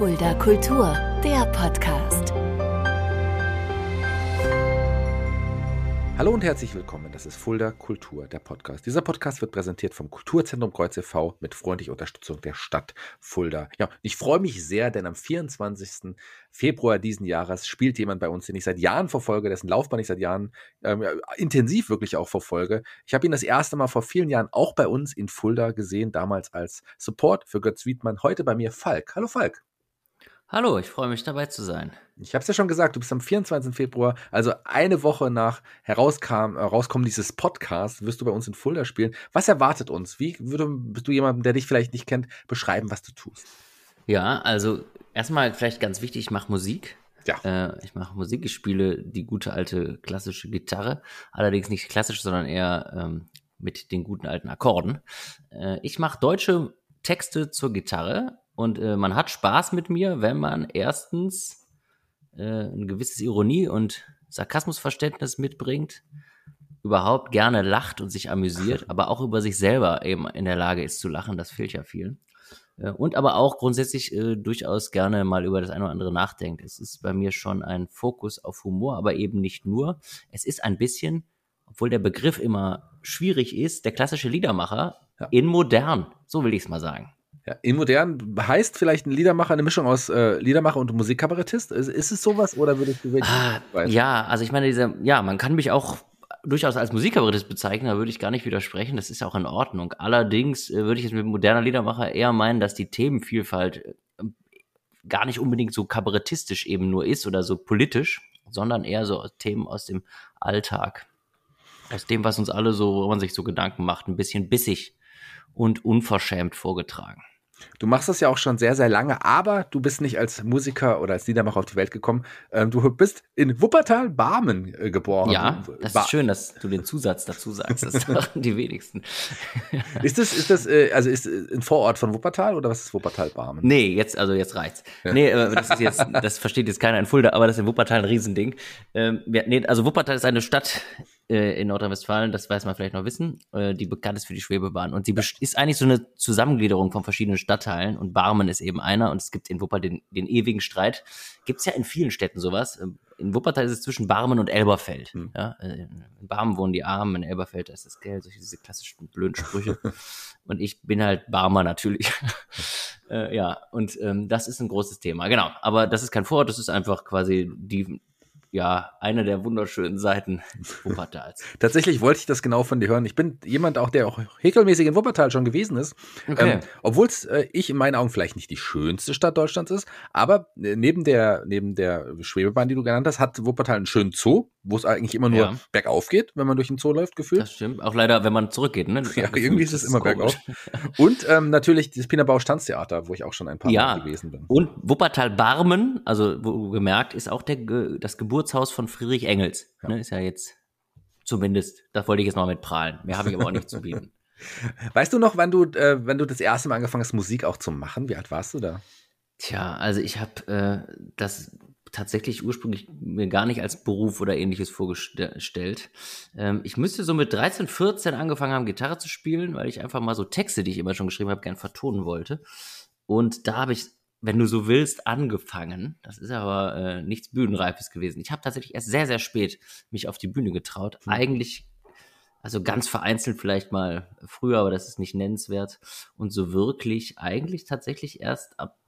Fulda Kultur, der Podcast. Hallo und herzlich willkommen. Das ist Fulda Kultur, der Podcast. Dieser Podcast wird präsentiert vom Kulturzentrum Kreuz e.V. mit freundlicher Unterstützung der Stadt Fulda. Ja, ich freue mich sehr, denn am 24. Februar diesen Jahres spielt jemand bei uns, den ich seit Jahren verfolge, dessen Laufbahn ich seit Jahren ähm, intensiv wirklich auch verfolge. Ich habe ihn das erste Mal vor vielen Jahren auch bei uns in Fulda gesehen, damals als Support für Götz Wiedmann. Heute bei mir Falk. Hallo Falk. Hallo, ich freue mich dabei zu sein. Ich habe es ja schon gesagt, du bist am 24. Februar, also eine Woche nach herauskam, äh, Rauskommen dieses Podcasts, wirst du bei uns in Fulda spielen. Was erwartet uns? Wie würde bist du jemandem, der dich vielleicht nicht kennt, beschreiben, was du tust? Ja, also erstmal vielleicht ganz wichtig, ich mache Musik. Ja. Äh, ich mache Musik, ich spiele die gute alte klassische Gitarre, allerdings nicht klassisch, sondern eher ähm, mit den guten alten Akkorden. Äh, ich mache deutsche Texte zur Gitarre und äh, man hat Spaß mit mir, wenn man erstens äh, ein gewisses Ironie und Sarkasmusverständnis mitbringt, überhaupt gerne lacht und sich amüsiert, aber auch über sich selber eben in der Lage ist zu lachen. Das fehlt ja vielen. Äh, und aber auch grundsätzlich äh, durchaus gerne mal über das eine oder andere nachdenkt. Es ist bei mir schon ein Fokus auf Humor, aber eben nicht nur. Es ist ein bisschen, obwohl der Begriff immer schwierig ist, der klassische Liedermacher ja. in modern. So will ich es mal sagen. Ja, in modern heißt vielleicht ein Liedermacher eine Mischung aus äh, Liedermacher und Musikkabarettist? Ist, ist, es sowas oder würdest du? Ah, ja, also ich meine, diese, ja, man kann mich auch durchaus als Musikkabarettist bezeichnen, da würde ich gar nicht widersprechen, das ist ja auch in Ordnung. Allerdings äh, würde ich jetzt mit moderner Liedermacher eher meinen, dass die Themenvielfalt äh, gar nicht unbedingt so kabarettistisch eben nur ist oder so politisch, sondern eher so Themen aus dem Alltag. Aus dem, was uns alle so, wo man sich so Gedanken macht, ein bisschen bissig und unverschämt vorgetragen. Du machst das ja auch schon sehr, sehr lange, aber du bist nicht als Musiker oder als Liedermacher auf die Welt gekommen. Ähm, du bist in Wuppertal-Barmen äh, geboren. Ja, das ba ist schön, dass du den Zusatz dazu sagst. Das sagen die wenigsten. ist das, ist das, äh, also ist äh, ein Vorort von Wuppertal oder was ist Wuppertal-Barmen? Nee, jetzt, also jetzt reicht's. Ja. Nee, das ist jetzt, das versteht jetzt keiner in Fulda, aber das ist in Wuppertal ein Riesending. Ähm, nee, also Wuppertal ist eine Stadt äh, in Nordrhein-Westfalen, das weiß man vielleicht noch wissen, äh, die bekannt ist für die Schwebebahn. Und sie ist eigentlich so eine Zusammengliederung von verschiedenen Stadtteilen und Barmen ist eben einer und es gibt in Wuppertal den, den ewigen Streit. Gibt es ja in vielen Städten sowas. Ähm, in Wuppertal ist es zwischen Barmen und Elberfeld. Hm. Ja, äh, in Barmen wohnen die Armen, in Elberfeld ist das Geld, solche diese klassischen blöden Sprüche. und ich bin halt Barmer natürlich. äh, ja, und ähm, das ist ein großes Thema. Genau, aber das ist kein Vorort, das ist einfach quasi die ja, eine der wunderschönen Seiten Wuppertals. Tatsächlich wollte ich das genau von dir hören. Ich bin jemand auch, der auch regelmäßig in Wuppertal schon gewesen ist. Okay. Ähm, Obwohl es äh, ich in meinen Augen vielleicht nicht die schönste Stadt Deutschlands ist, aber äh, neben der, neben der Schwebebahn, die du genannt hast, hat Wuppertal einen schönen Zoo, wo es eigentlich immer nur ja. bergauf geht, wenn man durch den Zoo läuft, gefühlt. Das stimmt. Auch leider, wenn man zurückgeht, ne? Ja, irgendwie ist es immer bergauf. Und ähm, natürlich das Pinabausch Tanztheater, wo ich auch schon ein paar ja. Mal gewesen bin. Und Wuppertal-Barmen, also wo gemerkt, ist auch der, das Geburtshaus von Friedrich Engels. Ja. Ne? Ist ja jetzt zumindest, da wollte ich jetzt mal mit prahlen. Mehr habe ich aber auch nicht zu bieten. Weißt du noch, wann du, äh, wenn du das erste Mal angefangen hast, Musik auch zu machen? Wie alt warst du da? Tja, also ich habe äh, das tatsächlich ursprünglich mir gar nicht als Beruf oder ähnliches vorgestellt. Ähm, ich müsste so mit 13, 14 angefangen haben, Gitarre zu spielen, weil ich einfach mal so Texte, die ich immer schon geschrieben habe, gern vertonen wollte. Und da habe ich, wenn du so willst, angefangen. Das ist aber äh, nichts Bühnenreifes gewesen. Ich habe tatsächlich erst sehr, sehr spät mich auf die Bühne getraut. Mhm. Eigentlich also ganz vereinzelt vielleicht mal früher, aber das ist nicht nennenswert. Und so wirklich eigentlich tatsächlich erst ab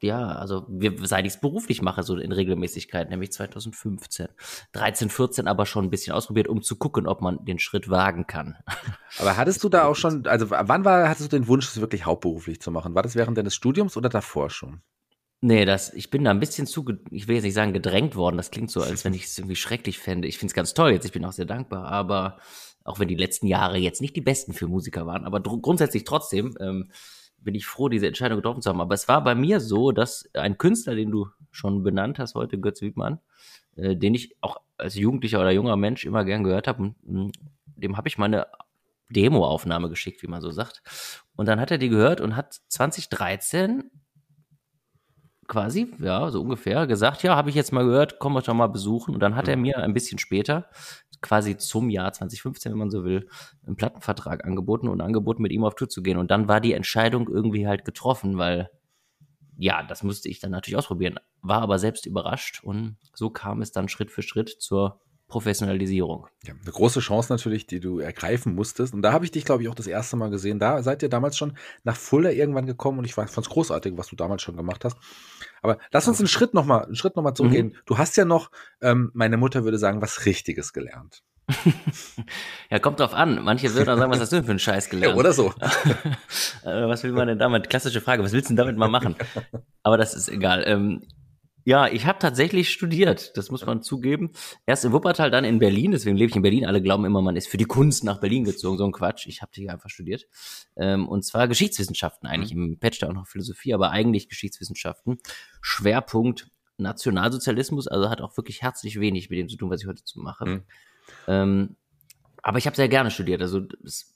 ja, also wir, seit ich es beruflich mache, so in Regelmäßigkeit, nämlich 2015. 13, 14 aber schon ein bisschen ausprobiert, um zu gucken, ob man den Schritt wagen kann. Aber hattest du da auch schon, also wann war, hattest du den Wunsch, es wirklich hauptberuflich zu machen? War das während deines Studiums oder davor schon? Nee, das, ich bin da ein bisschen zu, ich will jetzt nicht sagen gedrängt worden, das klingt so, als wenn ich es irgendwie schrecklich fände. Ich finde es ganz toll jetzt, ich bin auch sehr dankbar, aber auch wenn die letzten Jahre jetzt nicht die besten für Musiker waren, aber grundsätzlich trotzdem, ähm, bin ich froh, diese Entscheidung getroffen zu haben. Aber es war bei mir so, dass ein Künstler, den du schon benannt hast heute, Götz Wiedmann, äh, den ich auch als Jugendlicher oder junger Mensch immer gern gehört habe, hm, dem habe ich meine Demo-Aufnahme geschickt, wie man so sagt. Und dann hat er die gehört und hat 2013 quasi, ja, so ungefähr, gesagt, ja, habe ich jetzt mal gehört, komm doch mal besuchen. Und dann hat er mir ein bisschen später, quasi zum Jahr 2015, wenn man so will, einen Plattenvertrag angeboten und angeboten, mit ihm auf Tour zu gehen. Und dann war die Entscheidung irgendwie halt getroffen, weil ja, das musste ich dann natürlich ausprobieren, war aber selbst überrascht und so kam es dann Schritt für Schritt zur Professionalisierung. Ja, eine große Chance natürlich, die du ergreifen musstest. Und da habe ich dich, glaube ich, auch das erste Mal gesehen. Da seid ihr damals schon nach Fulda irgendwann gekommen und ich fand es großartig, was du damals schon gemacht hast. Aber lass uns einen Schritt nochmal, einen Schritt nochmal zurückgehen. Mhm. Du hast ja noch, ähm, meine Mutter würde sagen, was Richtiges gelernt. ja, kommt drauf an. Manche würden auch sagen, was hast du denn für einen Scheiß gelernt? Ja, oder so. Äh, was will man denn damit? Klassische Frage, was willst du denn damit mal machen? Aber das ist egal. Ähm, ja, ich habe tatsächlich studiert, das muss man zugeben. Erst in Wuppertal, dann in Berlin, deswegen lebe ich in Berlin. Alle glauben immer, man ist für die Kunst nach Berlin gezogen. So ein Quatsch. Ich habe hier einfach studiert. Ähm, und zwar Geschichtswissenschaften eigentlich, mhm. im Bachelor auch noch Philosophie, aber eigentlich Geschichtswissenschaften. Schwerpunkt Nationalsozialismus, also hat auch wirklich herzlich wenig mit dem zu tun, was ich heute zu mache. Mhm. Ähm, aber ich habe sehr gerne studiert. Also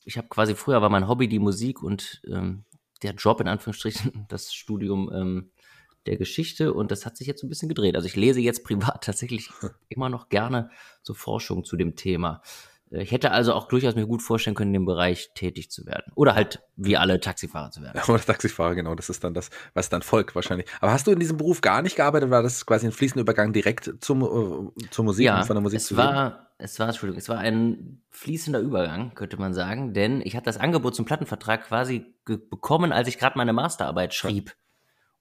ich habe quasi früher war mein Hobby die Musik und ähm, der Job in Anführungsstrichen, das Studium ähm, der Geschichte und das hat sich jetzt so ein bisschen gedreht. Also ich lese jetzt privat tatsächlich immer noch gerne so Forschung zu dem Thema. Ich hätte also auch durchaus mir gut vorstellen können, in dem Bereich tätig zu werden. Oder halt wie alle Taxifahrer zu werden. Oder Taxifahrer, genau. Das ist dann das, was dann folgt wahrscheinlich. Aber hast du in diesem Beruf gar nicht gearbeitet? War das quasi ein fließender Übergang direkt zum, äh, zur Musik ja, und von der Musik es zu war, Es war, Entschuldigung, es war ein fließender Übergang, könnte man sagen. Denn ich hatte das Angebot zum Plattenvertrag quasi bekommen, als ich gerade meine Masterarbeit schrieb. Ja.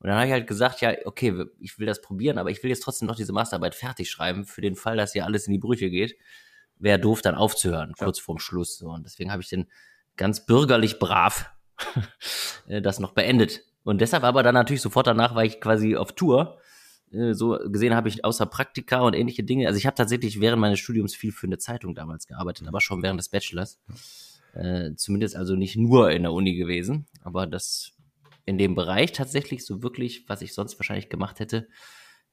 Und dann habe ich halt gesagt, ja, okay, ich will das probieren, aber ich will jetzt trotzdem noch diese Masterarbeit fertig schreiben, für den Fall, dass hier alles in die Brüche geht. Wäre doof, dann aufzuhören, kurz vorm Schluss. So. Und deswegen habe ich den ganz bürgerlich brav äh, das noch beendet. Und deshalb aber dann natürlich sofort danach war ich quasi auf Tour. Äh, so gesehen habe ich außer Praktika und ähnliche Dinge. Also ich habe tatsächlich während meines Studiums viel für eine Zeitung damals gearbeitet, aber schon während des Bachelors. Äh, zumindest also nicht nur in der Uni gewesen, aber das in dem Bereich tatsächlich so wirklich, was ich sonst wahrscheinlich gemacht hätte,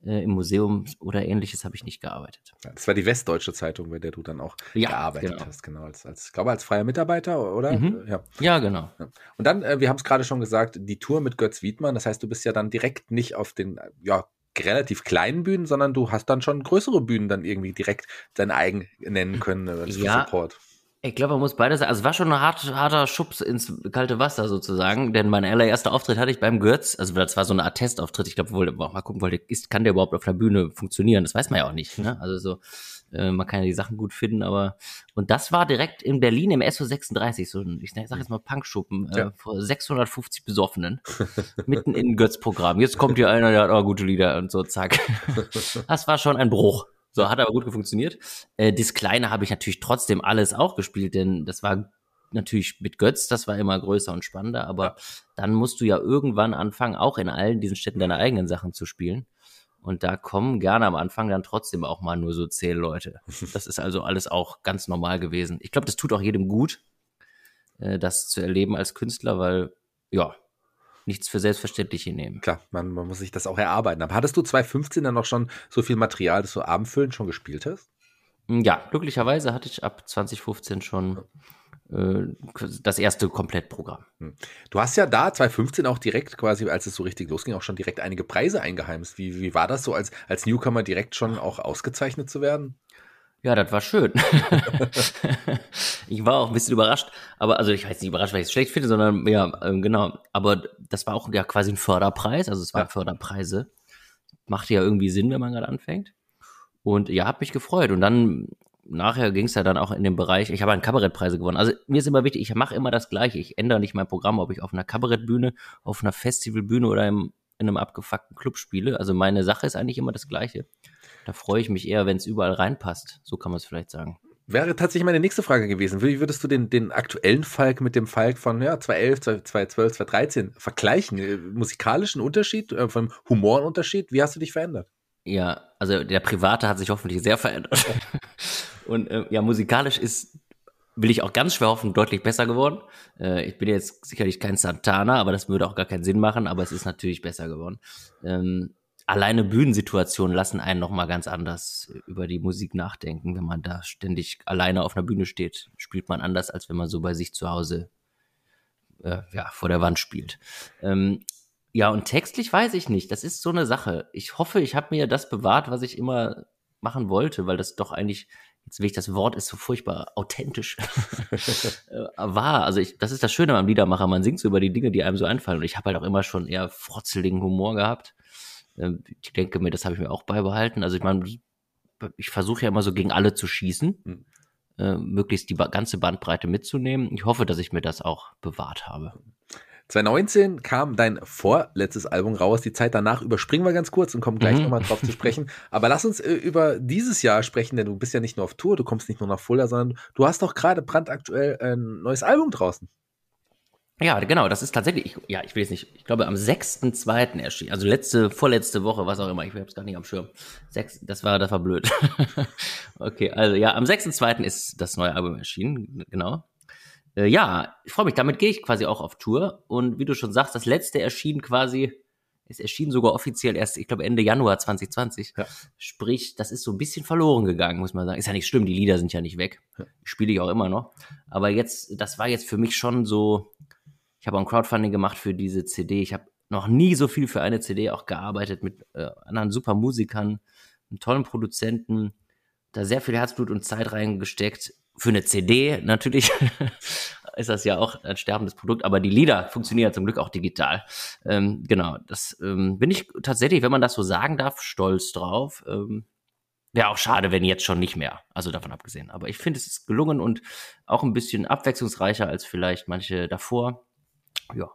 äh, im Museum oder ähnliches habe ich nicht gearbeitet. Das war die Westdeutsche Zeitung, bei der du dann auch ja, gearbeitet genau. hast, genau. Als, als, ich glaube, als freier Mitarbeiter, oder? Mhm. Ja. ja. genau. Ja. Und dann, äh, wir haben es gerade schon gesagt, die Tour mit Götz Wiedmann, das heißt, du bist ja dann direkt nicht auf den, ja, relativ kleinen Bühnen, sondern du hast dann schon größere Bühnen dann irgendwie direkt dein eigen nennen können als ja, Support. Ich glaube, man muss beides sagen. Also es war schon ein hart, harter Schubs ins kalte Wasser sozusagen, denn mein allererster Auftritt hatte ich beim Götz. Also das war so eine Art Testauftritt. Ich glaube, wohl mal gucken wollte, ist, kann der überhaupt auf der Bühne funktionieren? Das weiß man ja auch nicht. Ne? Also so, äh, man kann ja die Sachen gut finden, aber und das war direkt in Berlin im SO 36, so ein, ich sag jetzt mal Punkschuppen, äh, vor 650 Besoffenen, mitten in Götz-Programm. Jetzt kommt hier einer, der hat auch gute Lieder und so, zack. Das war schon ein Bruch. So, hat aber gut funktioniert. Äh, das Kleine habe ich natürlich trotzdem alles auch gespielt, denn das war natürlich mit Götz, das war immer größer und spannender, aber ja. dann musst du ja irgendwann anfangen, auch in allen diesen Städten deine eigenen Sachen zu spielen. Und da kommen gerne am Anfang dann trotzdem auch mal nur so zehn Leute. Das ist also alles auch ganz normal gewesen. Ich glaube, das tut auch jedem gut, äh, das zu erleben als Künstler, weil, ja, nichts für selbstverständlich hinnehmen. Klar, man, man muss sich das auch erarbeiten. Aber hattest du 2015 dann noch schon so viel Material, das du abendfüllend schon gespielt hast? Hm, ja, glücklicherweise hatte ich ab 2015 schon äh, das erste Komplettprogramm. Hm. Du hast ja da 2015 auch direkt quasi, als es so richtig losging, auch schon direkt einige Preise eingeheimst. Wie, wie war das so, als, als Newcomer direkt schon auch ausgezeichnet zu werden? Ja, das war schön. ich war auch ein bisschen überrascht, aber also ich weiß nicht überrascht, weil ich es schlecht finde, sondern ja, ähm, genau. Aber das war auch ja quasi ein Förderpreis, also es waren ja. Förderpreise. Macht ja irgendwie Sinn, wenn man gerade anfängt. Und ja, hab mich gefreut. Und dann nachher ging es ja dann auch in den Bereich, ich habe einen Kabarettpreise gewonnen. Also mir ist immer wichtig, ich mache immer das Gleiche. Ich ändere nicht mein Programm, ob ich auf einer Kabarettbühne, auf einer Festivalbühne oder im, in einem abgefuckten Club spiele. Also meine Sache ist eigentlich immer das Gleiche. Da freue ich mich eher, wenn es überall reinpasst. So kann man es vielleicht sagen. Wäre tatsächlich meine nächste Frage gewesen. Wie würdest du den, den aktuellen Falk mit dem Falk von ja, 2011, 2012, 2013 vergleichen? Äh, musikalischen Unterschied, äh, vom Humorunterschied? Wie hast du dich verändert? Ja, also der Private hat sich hoffentlich sehr verändert. Und äh, ja, musikalisch ist, will ich auch ganz schwer hoffen, deutlich besser geworden. Äh, ich bin jetzt sicherlich kein Santana, aber das würde auch gar keinen Sinn machen, aber es ist natürlich besser geworden. Ähm, alleine Bühnensituationen lassen einen noch mal ganz anders über die Musik nachdenken. Wenn man da ständig alleine auf einer Bühne steht, spielt man anders, als wenn man so bei sich zu Hause äh, ja, vor der Wand spielt. Ähm, ja, und textlich weiß ich nicht. Das ist so eine Sache. Ich hoffe, ich habe mir das bewahrt, was ich immer machen wollte, weil das doch eigentlich jetzt will ich das Wort ist so furchtbar authentisch äh, war. Also ich, das ist das Schöne am Liedermacher, man singt so über die Dinge, die einem so einfallen. Und ich habe halt auch immer schon eher frotzeligen Humor gehabt. Ähm, ich denke mir, das habe ich mir auch beibehalten. Also ich meine, ich versuche ja immer so gegen alle zu schießen, mhm. äh, möglichst die ganze Bandbreite mitzunehmen. Ich hoffe, dass ich mir das auch bewahrt habe. 2019 kam dein vorletztes Album raus. Die Zeit danach überspringen wir ganz kurz und kommen gleich mhm. nochmal drauf zu sprechen. Aber lass uns äh, über dieses Jahr sprechen, denn du bist ja nicht nur auf Tour, du kommst nicht nur nach Fulda, sondern du hast doch gerade brandaktuell ein neues Album draußen. Ja, genau, das ist tatsächlich, ich, ja, ich will jetzt nicht, ich glaube am 6.2. erschienen, also letzte, vorletzte Woche, was auch immer, ich habe es gar nicht am Schirm. Sechs, das war, das war blöd. okay, also ja, am 6.2. ist das neue Album erschienen, genau. Äh, ja, ich freue mich, damit gehe ich quasi auch auf Tour und wie du schon sagst, das letzte erschien quasi, es erschien sogar offiziell erst, ich glaube Ende Januar 2020. Ja. Sprich, das ist so ein bisschen verloren gegangen, muss man sagen. Ist ja nicht schlimm, die Lieder sind ja nicht weg. Ja. Spiele ich auch immer noch. Aber jetzt, das war jetzt für mich schon so, ich habe auch ein Crowdfunding gemacht für diese CD. Ich habe noch nie so viel für eine CD auch gearbeitet mit äh, anderen super Musikern, einem tollen Produzenten, da sehr viel Herzblut und Zeit reingesteckt. Für eine CD natürlich ist das ja auch ein sterbendes Produkt, aber die Lieder funktionieren zum Glück auch digital. Ähm, genau, das ähm, bin ich tatsächlich, wenn man das so sagen darf, stolz drauf. Ähm, Wäre auch schade, wenn jetzt schon nicht mehr. Also davon abgesehen. Aber ich finde, es ist gelungen und auch ein bisschen abwechslungsreicher als vielleicht manche davor ja.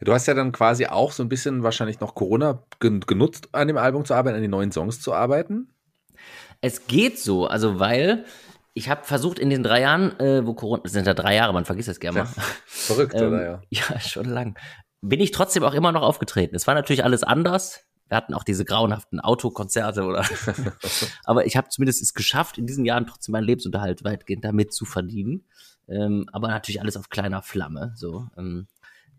Du hast ja dann quasi auch so ein bisschen wahrscheinlich noch Corona genutzt, an dem Album zu arbeiten, an den neuen Songs zu arbeiten. Es geht so, also weil ich habe versucht in den drei Jahren, äh, wo Corona, das sind ja drei Jahre, man vergisst das gerne mal. Ja, verrückt, ähm, oder ja? Ja, schon lang. Bin ich trotzdem auch immer noch aufgetreten. Es war natürlich alles anders. Wir hatten auch diese grauenhaften Autokonzerte oder. aber ich habe zumindest es geschafft, in diesen Jahren trotzdem meinen Lebensunterhalt weitgehend damit zu verdienen. Ähm, aber natürlich alles auf kleiner Flamme. So. Ähm,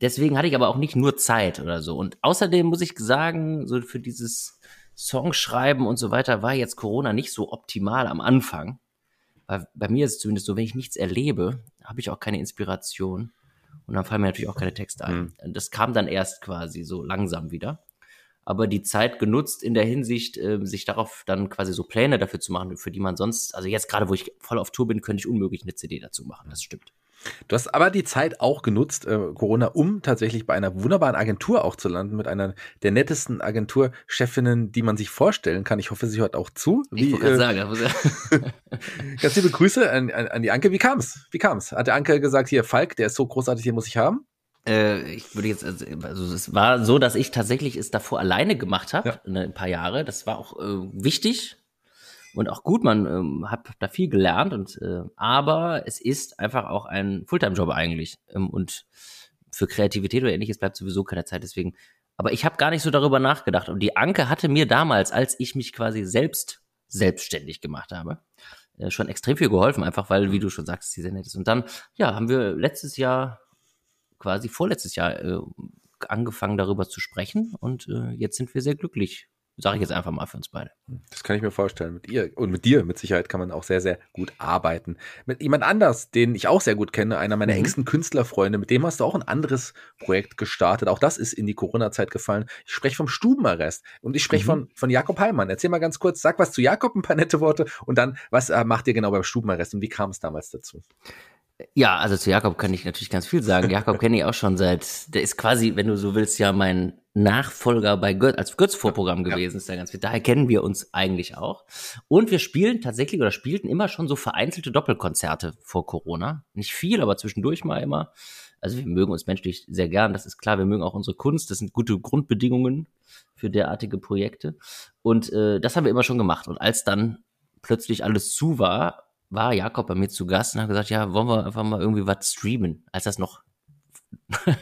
Deswegen hatte ich aber auch nicht nur Zeit oder so. Und außerdem muss ich sagen, so für dieses Songschreiben und so weiter war jetzt Corona nicht so optimal am Anfang. Weil bei mir ist es zumindest so, wenn ich nichts erlebe, habe ich auch keine Inspiration. Und dann fallen mir natürlich auch keine Texte ein. Mhm. Das kam dann erst quasi so langsam wieder. Aber die Zeit genutzt in der Hinsicht, äh, sich darauf dann quasi so Pläne dafür zu machen, für die man sonst, also jetzt gerade, wo ich voll auf Tour bin, könnte ich unmöglich eine CD dazu machen. Das stimmt. Du hast aber die Zeit auch genutzt, äh, Corona, um tatsächlich bei einer wunderbaren Agentur auch zu landen, mit einer der nettesten Agenturchefinnen, die man sich vorstellen kann. Ich hoffe, sie hört auch zu. Wie, ich äh, sagen. ganz liebe Grüße an, an, an die Anke. Wie kam's? Wie kam's? Hat der Anke gesagt, hier, Falk, der ist so großartig, den muss ich haben? Äh, ich würde jetzt, also, also es war so, dass ich tatsächlich es davor alleine gemacht habe, ja. Ne, ein paar Jahre. Das war auch äh, wichtig, und auch gut, man ähm, hat da viel gelernt und äh, aber es ist einfach auch ein Fulltime-Job eigentlich ähm, und für Kreativität oder ähnliches bleibt sowieso keine Zeit. Deswegen, aber ich habe gar nicht so darüber nachgedacht und die Anke hatte mir damals, als ich mich quasi selbst selbstständig gemacht habe, äh, schon extrem viel geholfen, einfach weil, wie du schon sagst, sie sehr nett ist. Und dann, ja, haben wir letztes Jahr, quasi vorletztes Jahr, äh, angefangen darüber zu sprechen und äh, jetzt sind wir sehr glücklich Sage ich jetzt einfach mal für uns beide. Das kann ich mir vorstellen. Mit ihr und mit dir mit Sicherheit kann man auch sehr, sehr gut arbeiten. Mit jemand anders, den ich auch sehr gut kenne, einer meiner mhm. engsten Künstlerfreunde, mit dem hast du auch ein anderes Projekt gestartet. Auch das ist in die Corona-Zeit gefallen. Ich spreche vom Stubenarrest und ich spreche mhm. von, von Jakob Heimann. Erzähl mal ganz kurz, sag was zu Jakob, ein paar nette Worte und dann, was äh, macht ihr genau beim Stubenarrest und wie kam es damals dazu? Ja, also zu Jakob kann ich natürlich ganz viel sagen. Jakob kenne ich auch schon seit, der ist quasi, wenn du so willst, ja mein Nachfolger bei Götz, als Götz-Vorprogramm gewesen, ja. ist der ganz viel. Daher kennen wir uns eigentlich auch. Und wir spielen tatsächlich oder spielten immer schon so vereinzelte Doppelkonzerte vor Corona. Nicht viel, aber zwischendurch mal immer. Also wir mögen uns menschlich sehr gern, das ist klar. Wir mögen auch unsere Kunst. Das sind gute Grundbedingungen für derartige Projekte. Und äh, das haben wir immer schon gemacht. Und als dann plötzlich alles zu war, war Jakob bei mir zu Gast und hat gesagt, ja, wollen wir einfach mal irgendwie was streamen, als das noch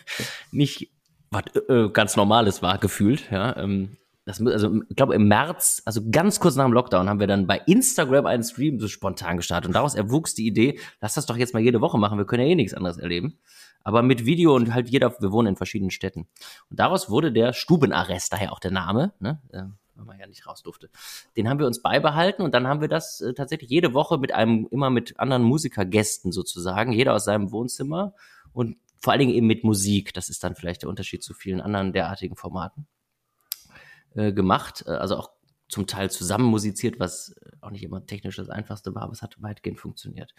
nicht was äh, ganz Normales war, gefühlt, ja. Ähm, das, also, ich glaube, im März, also ganz kurz nach dem Lockdown, haben wir dann bei Instagram einen Stream so spontan gestartet. Und daraus erwuchs die Idee, lass das doch jetzt mal jede Woche machen, wir können ja eh nichts anderes erleben. Aber mit Video und halt jeder, wir wohnen in verschiedenen Städten. Und daraus wurde der Stubenarrest, daher auch der Name, ne? Weil man ja nicht raus durfte. Den haben wir uns beibehalten und dann haben wir das äh, tatsächlich jede Woche mit einem, immer mit anderen Musikergästen sozusagen, jeder aus seinem Wohnzimmer und vor allen Dingen eben mit Musik. Das ist dann vielleicht der Unterschied zu vielen anderen derartigen Formaten äh, gemacht. Äh, also auch zum Teil zusammen musiziert, was auch nicht immer technisch das Einfachste war, aber es hat weitgehend funktioniert.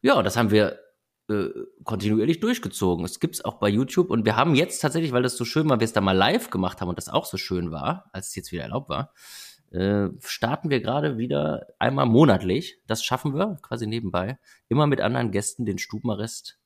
Ja, das haben wir äh, kontinuierlich durchgezogen. Es gibt's auch bei YouTube und wir haben jetzt tatsächlich, weil das so schön war, wir es da mal live gemacht haben und das auch so schön war, als es jetzt wieder erlaubt war, äh, starten wir gerade wieder einmal monatlich. Das schaffen wir quasi nebenbei. Immer mit anderen Gästen den Stubenarrest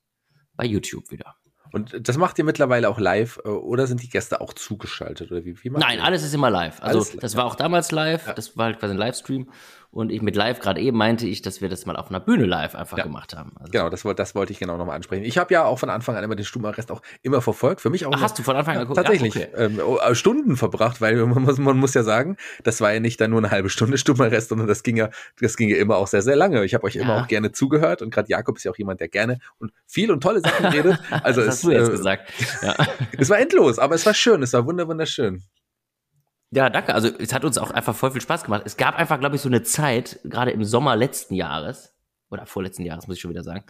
bei YouTube wieder. Und das macht ihr mittlerweile auch live äh, oder sind die Gäste auch zugeschaltet? Oder wie, wie Nein, alles ist immer live. Also alles das war auch damals live, ja. das war halt quasi ein Livestream. Und ich mit live gerade eben meinte ich, dass wir das mal auf einer Bühne live einfach ja. gemacht haben. Also genau, das, das wollte ich genau nochmal ansprechen. Ich habe ja auch von Anfang an immer den Stubenarrest auch immer verfolgt. Für mich auch. Ach, hast du von Anfang an geguckt? Tatsächlich. Ja, okay. ähm, oh, äh, Stunden verbracht, weil man muss, man muss ja sagen, das war ja nicht dann nur eine halbe Stunde Stubenarrest, sondern das ging ja, das ging ja immer auch sehr, sehr lange. Ich habe euch ja. immer auch gerne zugehört und gerade Jakob ist ja auch jemand, der gerne und viel und tolle Sachen redet. Also das es, hast du jetzt äh, gesagt. Ja. es war endlos, aber es war schön, es war wunderschön. Ja, danke. Also es hat uns auch einfach voll viel Spaß gemacht. Es gab einfach, glaube ich, so eine Zeit, gerade im Sommer letzten Jahres, oder vorletzten Jahres, muss ich schon wieder sagen,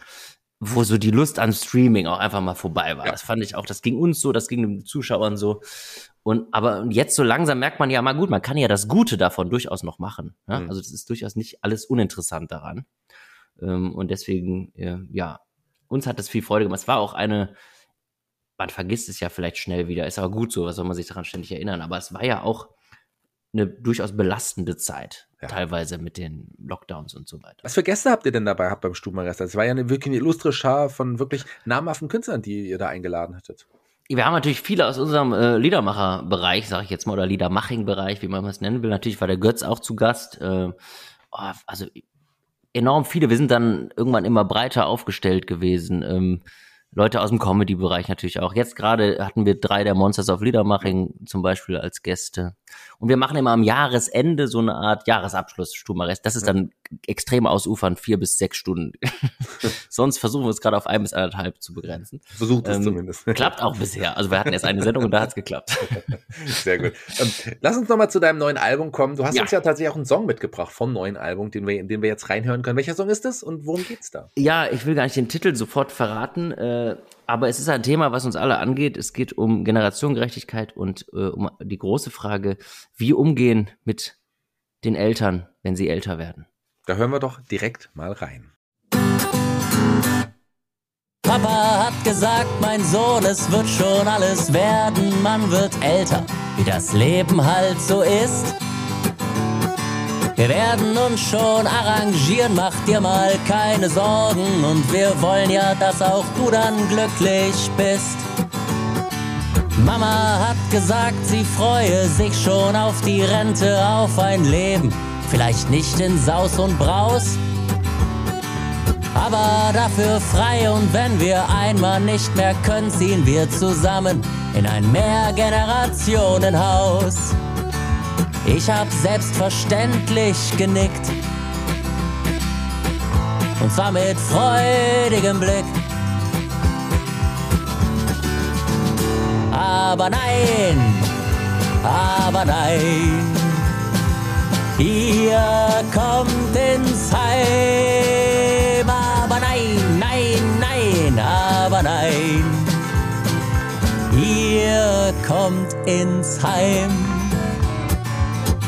wo so die Lust an Streaming auch einfach mal vorbei war. Ja. Das fand ich auch, das ging uns so, das ging den Zuschauern so. Und aber jetzt so langsam merkt man ja mal gut, man kann ja das Gute davon durchaus noch machen. Ja? Mhm. Also das ist durchaus nicht alles uninteressant daran. Ähm, und deswegen, ja, uns hat das viel Freude gemacht. Es war auch eine, man vergisst es ja vielleicht schnell wieder, ist aber gut so, was soll man sich daran ständig erinnern. Aber es war ja auch eine durchaus belastende Zeit, ja. teilweise mit den Lockdowns und so weiter. Was für Gäste habt ihr denn dabei gehabt beim Stubenarrest? Das war ja eine wirklich eine illustre Schar von wirklich namhaften Künstlern, die ihr da eingeladen hattet. Wir haben natürlich viele aus unserem äh, Liedermacher-Bereich, sage ich jetzt mal, oder Liedermaching-Bereich, wie man es nennen will. Natürlich war der Götz auch zu Gast. Äh, oh, also enorm viele. Wir sind dann irgendwann immer breiter aufgestellt gewesen. Ähm, Leute aus dem Comedy-Bereich natürlich auch. Jetzt gerade hatten wir drei der Monsters of Liedermaching zum Beispiel als Gäste. Und wir machen immer am Jahresende so eine Art Jahresabschluss Stubenarrest. Das ist dann extrem ausufernd, vier bis sechs Stunden. Sonst versuchen wir es gerade auf ein bis anderthalb zu begrenzen. Versucht es ähm, zumindest. Klappt auch bisher. Also wir hatten erst eine Sendung und da hat es geklappt. Sehr gut. Ähm, lass uns nochmal zu deinem neuen Album kommen. Du hast ja. uns ja tatsächlich auch einen Song mitgebracht vom neuen Album, den wir, den wir jetzt reinhören können. Welcher Song ist das und worum geht's da? Ja, ich will gar nicht den Titel sofort verraten. Äh, aber es ist ein Thema, was uns alle angeht. Es geht um Generationengerechtigkeit und äh, um die große Frage, wie umgehen mit den Eltern, wenn sie älter werden. Da hören wir doch direkt mal rein. Papa hat gesagt, mein Sohn, es wird schon alles werden, man wird älter, wie das Leben halt so ist. Wir werden uns schon arrangieren, mach dir mal keine Sorgen und wir wollen ja, dass auch du dann glücklich bist. Mama hat gesagt, sie freue sich schon auf die Rente, auf ein Leben Vielleicht nicht in Saus und Braus, aber dafür frei und wenn wir einmal nicht mehr können, ziehen wir zusammen in ein Mehrgenerationenhaus. Ich hab selbstverständlich genickt und zwar mit freudigem Blick. Aber nein, aber nein. Ihr kommt ins Heim, aber nein, nein, nein, aber nein. Ihr kommt ins Heim.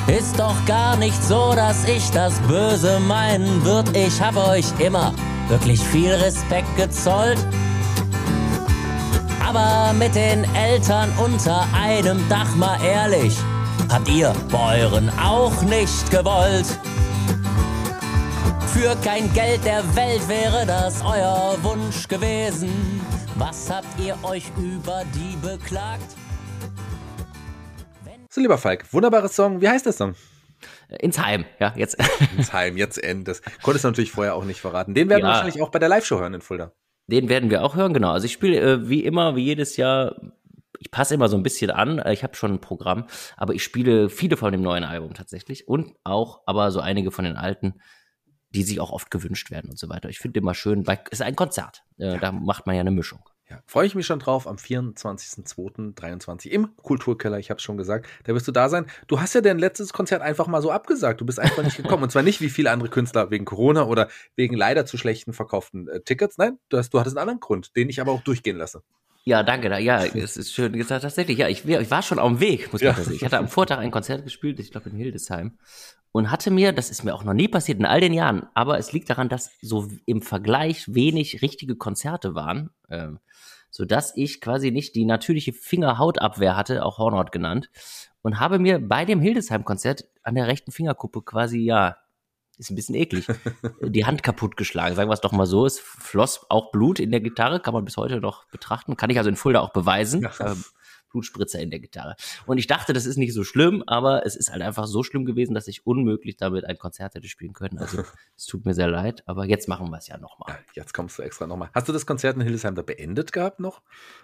Ist doch gar nicht so, dass ich das Böse meinen würd. Ich hab euch immer wirklich viel Respekt gezollt. Aber mit den Eltern unter einem Dach mal ehrlich, Habt ihr bei euren auch nicht gewollt? Für kein Geld der Welt wäre das euer Wunsch gewesen. Was habt ihr euch über die beklagt? So, lieber Falk, wunderbares Song. Wie heißt der Song? Ins Heim, ja, jetzt. Ins Heim, jetzt end. Das konntest du natürlich vorher auch nicht verraten. Den werden ja. wir wahrscheinlich auch bei der Live-Show hören in Fulda. Den werden wir auch hören, genau. Also ich spiele äh, wie immer, wie jedes Jahr ich passe immer so ein bisschen an. Äh, ich habe schon ein Programm, aber ich spiele viele von dem neuen Album tatsächlich und auch aber so einige von den alten, die sich auch oft gewünscht werden und so weiter. Ich finde immer schön, weil es ist ein Konzert. Äh, ja. Da macht man ja eine Mischung. Ja, freue ich mich schon drauf am 24.02.23 im Kulturkeller. Ich habe es schon gesagt, da wirst du da sein. Du hast ja dein letztes Konzert einfach mal so abgesagt. Du bist einfach nicht gekommen. Und zwar nicht wie viele andere Künstler wegen Corona oder wegen leider zu schlechten verkauften äh, Tickets. Nein, du, hast, du hattest einen anderen Grund, den ich aber auch durchgehen lasse. Ja, danke. Ja, es ist schön gesagt. Tatsächlich, ja, ich, ich war schon auf dem Weg, muss man ja. sagen. Ich hatte am Vortag ein Konzert gespielt, ich glaube in Hildesheim. Und hatte mir, das ist mir auch noch nie passiert in all den Jahren, aber es liegt daran, dass so im Vergleich wenig richtige Konzerte waren, äh, sodass ich quasi nicht die natürliche Fingerhautabwehr hatte, auch Hornhaut genannt, und habe mir bei dem Hildesheim-Konzert an der rechten Fingerkuppe quasi, ja, ist ein bisschen eklig, die Hand kaputt geschlagen. Sagen wir es doch mal so. Es floss auch Blut in der Gitarre, kann man bis heute noch betrachten. Kann ich also in Fulda auch beweisen. Ja. Blutspritzer in der Gitarre. Und ich dachte, das ist nicht so schlimm, aber es ist halt einfach so schlimm gewesen, dass ich unmöglich damit ein Konzert hätte spielen können. Also es tut mir sehr leid, aber jetzt machen wir es ja nochmal. jetzt kommst du extra nochmal. Hast du das Konzert in Hildesheim da beendet gehabt noch?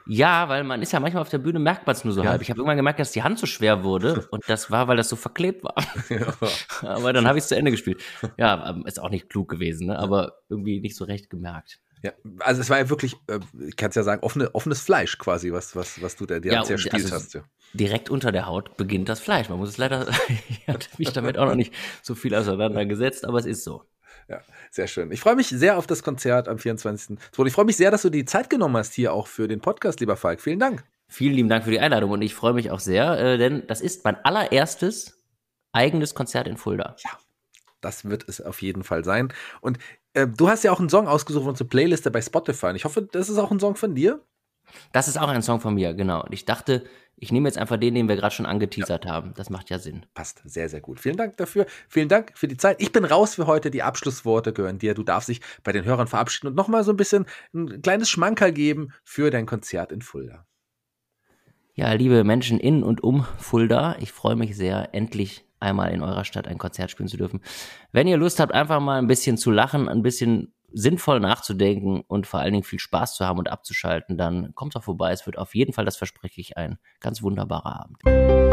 Ja, weil man ist ja manchmal auf der Bühne, merkt man es nur so ja. halb. Ich habe irgendwann gemerkt, dass die Hand so schwer wurde und das war, weil das so verklebt war. Ja. aber dann habe ich es zu Ende gespielt. Ja, ähm, ist auch nicht klug gewesen, ne? aber irgendwie nicht so recht gemerkt. Ja, also es war ja wirklich, äh, ich kann es ja sagen, offene, offenes Fleisch quasi, was, was, was du da dir ja, zerspielt also hast. Ja. Direkt unter der Haut beginnt das Fleisch. Man muss es leider, ich hatte mich damit auch noch nicht so viel auseinandergesetzt, aber es ist so. Ja, sehr schön. Ich freue mich sehr auf das Konzert am 24. Ich freue mich sehr, dass du die Zeit genommen hast hier auch für den Podcast, lieber Falk. Vielen Dank. Vielen lieben Dank für die Einladung und ich freue mich auch sehr, äh, denn das ist mein allererstes eigenes Konzert in Fulda. Ja, das wird es auf jeden Fall sein. Und äh, du hast ja auch einen Song ausgesucht von unserer Playliste bei Spotify. Und ich hoffe, das ist auch ein Song von dir. Das ist auch ein Song von mir, genau. Und ich dachte, ich nehme jetzt einfach den, den wir gerade schon angeteasert ja. haben. Das macht ja Sinn. Passt sehr, sehr gut. Vielen Dank dafür. Vielen Dank für die Zeit. Ich bin raus für heute. Die Abschlussworte gehören dir. Du darfst dich bei den Hörern verabschieden und nochmal so ein bisschen ein kleines Schmankerl geben für dein Konzert in Fulda. Ja, liebe Menschen in und um Fulda, ich freue mich sehr, endlich einmal in eurer Stadt ein Konzert spielen zu dürfen. Wenn ihr Lust habt, einfach mal ein bisschen zu lachen, ein bisschen sinnvoll nachzudenken und vor allen Dingen viel Spaß zu haben und abzuschalten, dann kommt doch vorbei. Es wird auf jeden Fall, das verspreche ich, ein ganz wunderbarer Abend.